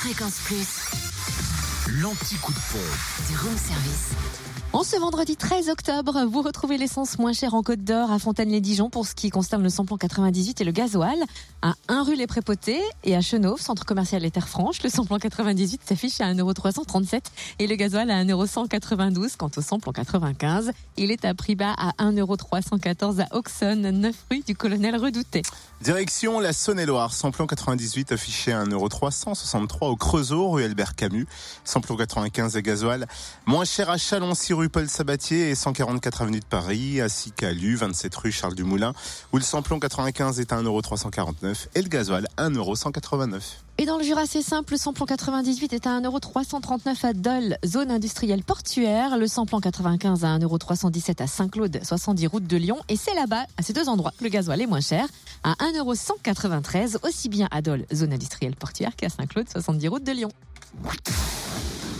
Fréquence Plus, L'anti-coup de pompe. du room service. En ce vendredi 13 octobre, vous retrouvez l'essence moins chère en Côte d'Or à Fontaine-les-Dijon pour ce qui concerne le samplon 98 et le gasoil. À 1 rue Les Prépotés et à Chenauve, centre commercial Les Terres Franches, le samplon 98 s'affiche à 1,337€ et le gasoil à 1,192€. Quant au samplon 95, il est à prix bas à 1,314€ à Auxonne, 9 rue du Colonel Redouté. Direction la Saône-et-Loire, samplon 98 affiché à 1,363€ au Creusot, rue Albert Camus. Samplon 95 et gasoil moins cher à Chalon, 6 rue Paul Sabatier et 144 avenue de Paris, ainsi qu'à Lu, 27 rue Charles Dumoulin, où le samplon 95 est à 1,349€ et le gasoil 1,189€. Et dans le Jura, c'est simple, le samplon 98 est à 1,339€ à Dole, zone industrielle portuaire. Le samplon 95 à 1,317€ à Saint-Claude, 70 route de Lyon. Et c'est là-bas, à ces deux endroits, le gasoil est moins cher, à 1,193€, aussi bien à Dole, zone industrielle portuaire, qu'à Saint-Claude, 70 route de Lyon.